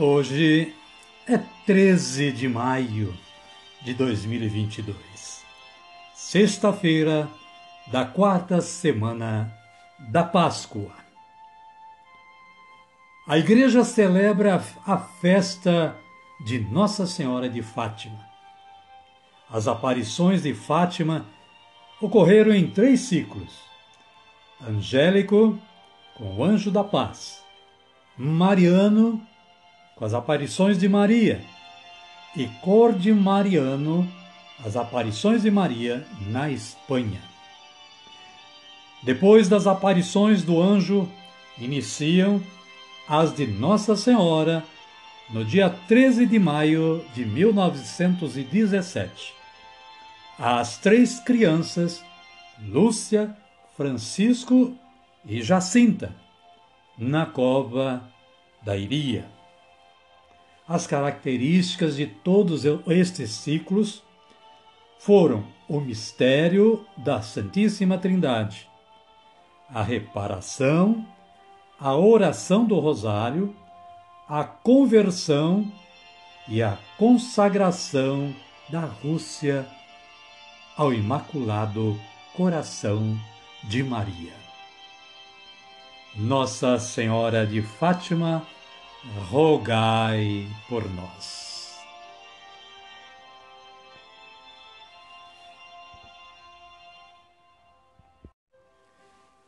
Hoje é 13 de maio de 2022, sexta-feira da quarta semana da Páscoa. A igreja celebra a festa de Nossa Senhora de Fátima. As aparições de Fátima ocorreram em três ciclos: angélico, com o anjo da paz, mariano, com as aparições de Maria, e Cor de Mariano, as aparições de Maria na Espanha. Depois das aparições do anjo, iniciam as de Nossa Senhora no dia 13 de maio de 1917. As três crianças, Lúcia, Francisco e Jacinta, na cova da Iria. As características de todos estes ciclos foram o mistério da Santíssima Trindade, a reparação, a oração do Rosário, a conversão e a consagração da Rússia ao Imaculado Coração de Maria. Nossa Senhora de Fátima, rogai por nós.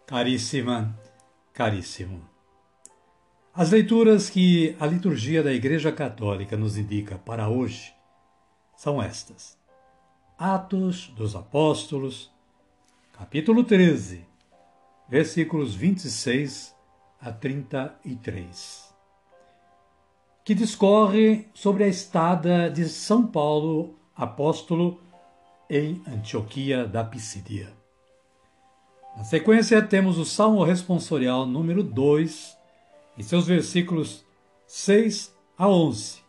Caríssima, caríssimo. As leituras que a liturgia da Igreja Católica nos indica para hoje são estas: Atos dos Apóstolos, capítulo 13, versículos 26 a 33 que discorre sobre a estada de São Paulo, apóstolo, em Antioquia da Pisídia. Na sequência, temos o Salmo responsorial número 2, em seus versículos 6 a 11,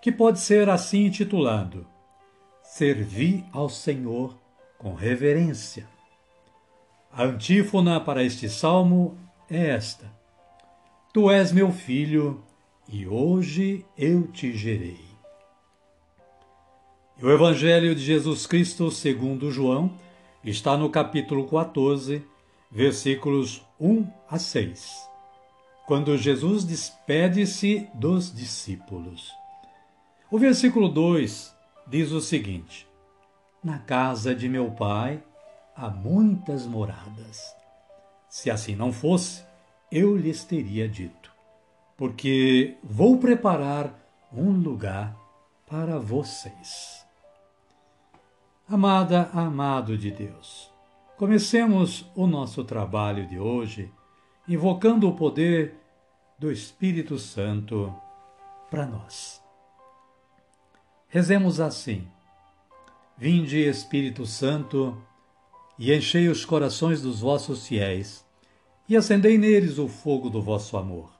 que pode ser assim intitulado: Servi ao Senhor com reverência. A antífona para este salmo é esta: Tu és meu filho, e hoje eu te gerei. E o Evangelho de Jesus Cristo, segundo João, está no capítulo 14, versículos 1 a 6, quando Jesus despede-se dos discípulos. O versículo 2 diz o seguinte: Na casa de meu pai há muitas moradas. Se assim não fosse, eu lhes teria dito porque vou preparar um lugar para vocês. Amada, amado de Deus, comecemos o nosso trabalho de hoje invocando o poder do Espírito Santo para nós. Rezemos assim: Vinde, Espírito Santo, e enchei os corações dos vossos fiéis, e acendei neles o fogo do vosso amor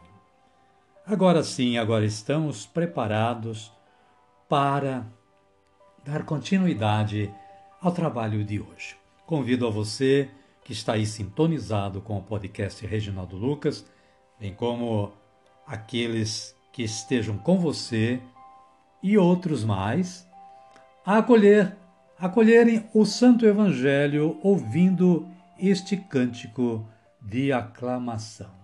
Agora sim, agora estamos preparados para dar continuidade ao trabalho de hoje. Convido a você que está aí sintonizado com o podcast Reginaldo Lucas, bem como aqueles que estejam com você e outros mais, a acolher, acolherem o Santo Evangelho ouvindo este cântico de aclamação.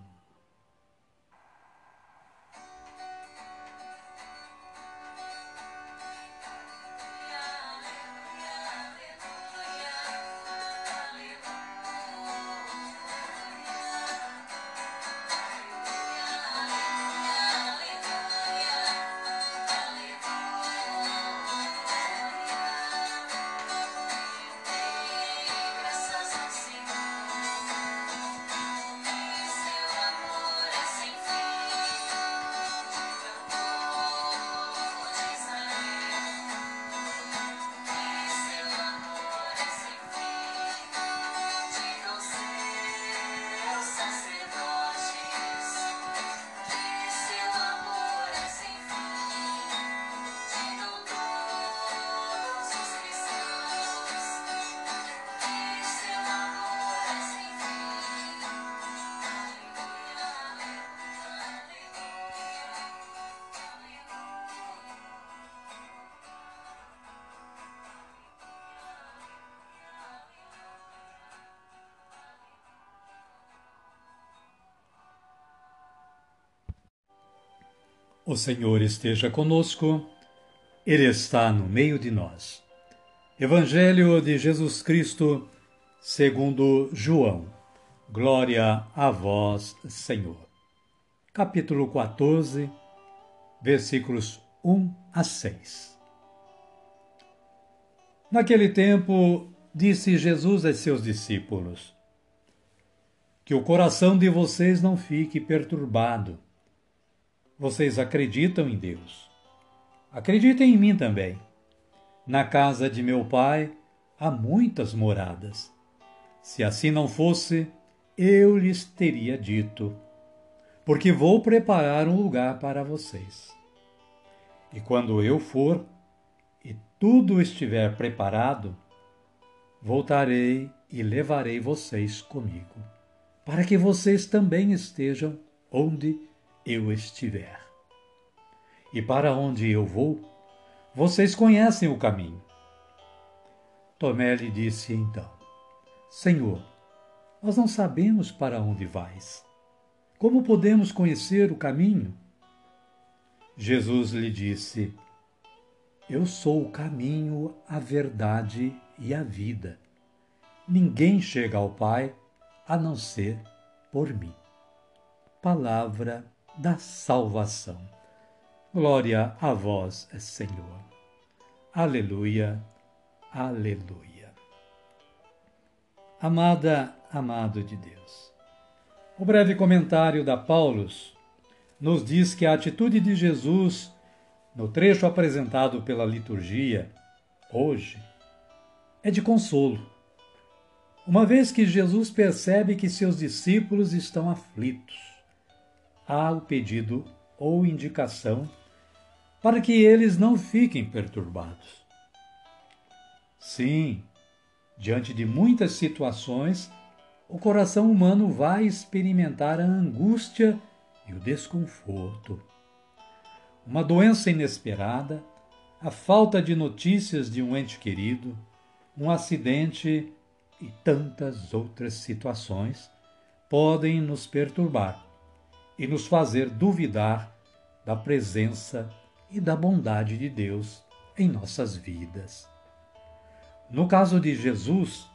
O Senhor esteja conosco, Ele está no meio de nós. Evangelho de Jesus Cristo, segundo João. Glória a vós, Senhor. Capítulo 14, versículos 1 a 6. Naquele tempo, disse Jesus a seus discípulos: Que o coração de vocês não fique perturbado vocês acreditam em Deus. Acreditem em mim também. Na casa de meu pai há muitas moradas. Se assim não fosse, eu lhes teria dito, porque vou preparar um lugar para vocês. E quando eu for e tudo estiver preparado, voltarei e levarei vocês comigo, para que vocês também estejam onde eu estiver. E para onde eu vou, vocês conhecem o caminho. Tomé lhe disse então: Senhor, nós não sabemos para onde vais. Como podemos conhecer o caminho? Jesus lhe disse: Eu sou o caminho, a verdade e a vida. Ninguém chega ao Pai a não ser por mim. Palavra da salvação. Glória a vós, Senhor. Aleluia, aleluia. Amada, amado de Deus. O breve comentário da Paulus nos diz que a atitude de Jesus, no trecho apresentado pela liturgia, hoje, é de consolo. Uma vez que Jesus percebe que seus discípulos estão aflitos, há o pedido ou indicação para que eles não fiquem perturbados. Sim, diante de muitas situações, o coração humano vai experimentar a angústia e o desconforto. Uma doença inesperada, a falta de notícias de um ente querido, um acidente e tantas outras situações podem nos perturbar e nos fazer duvidar da presença e da bondade de Deus em nossas vidas. No caso de Jesus,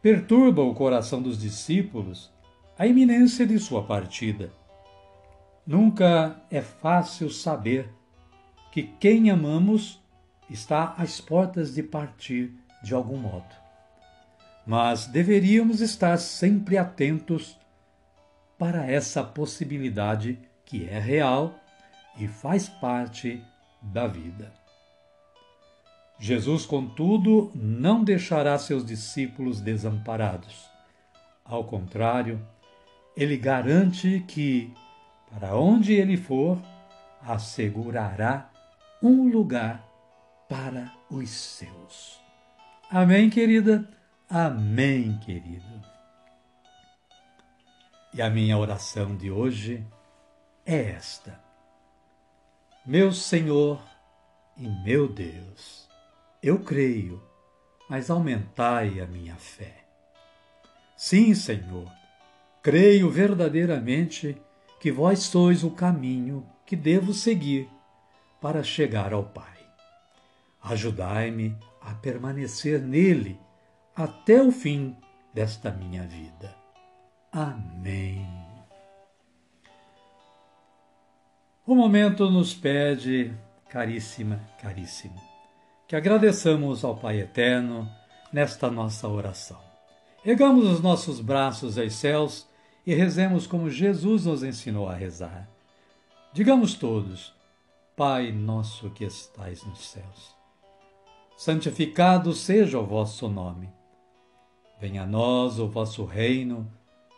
perturba o coração dos discípulos a iminência de sua partida. Nunca é fácil saber que quem amamos está às portas de partir de algum modo. Mas deveríamos estar sempre atentos para essa possibilidade que é real e faz parte da vida. Jesus, contudo, não deixará seus discípulos desamparados. Ao contrário, ele garante que, para onde ele for, assegurará um lugar para os seus. Amém, querida? Amém, querido. E a minha oração de hoje é esta: Meu Senhor e meu Deus, eu creio, mas aumentai a minha fé. Sim, Senhor, creio verdadeiramente que vós sois o caminho que devo seguir para chegar ao Pai. Ajudai-me a permanecer nele até o fim desta minha vida. Amém. O momento nos pede, caríssima, caríssimo, que agradeçamos ao Pai Eterno nesta nossa oração. Ergamos os nossos braços aos céus e rezemos como Jesus nos ensinou a rezar. Digamos todos: Pai nosso que estais nos céus, santificado seja o vosso nome. Venha a nós o vosso reino,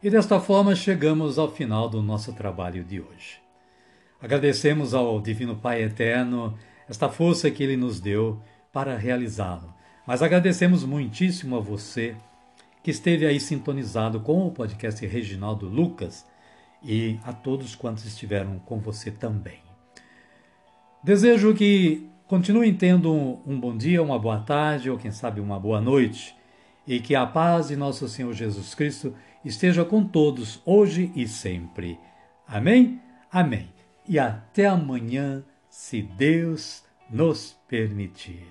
E desta forma chegamos ao final do nosso trabalho de hoje. Agradecemos ao Divino Pai Eterno esta força que Ele nos deu para realizá-lo. Mas agradecemos muitíssimo a você que esteve aí sintonizado com o podcast Reginaldo Lucas e a todos quantos estiveram com você também. Desejo que continuem tendo um bom dia, uma boa tarde ou quem sabe uma boa noite e que a paz de nosso Senhor Jesus Cristo esteja com todos hoje e sempre. Amém? Amém. E até amanhã se Deus nos permitir.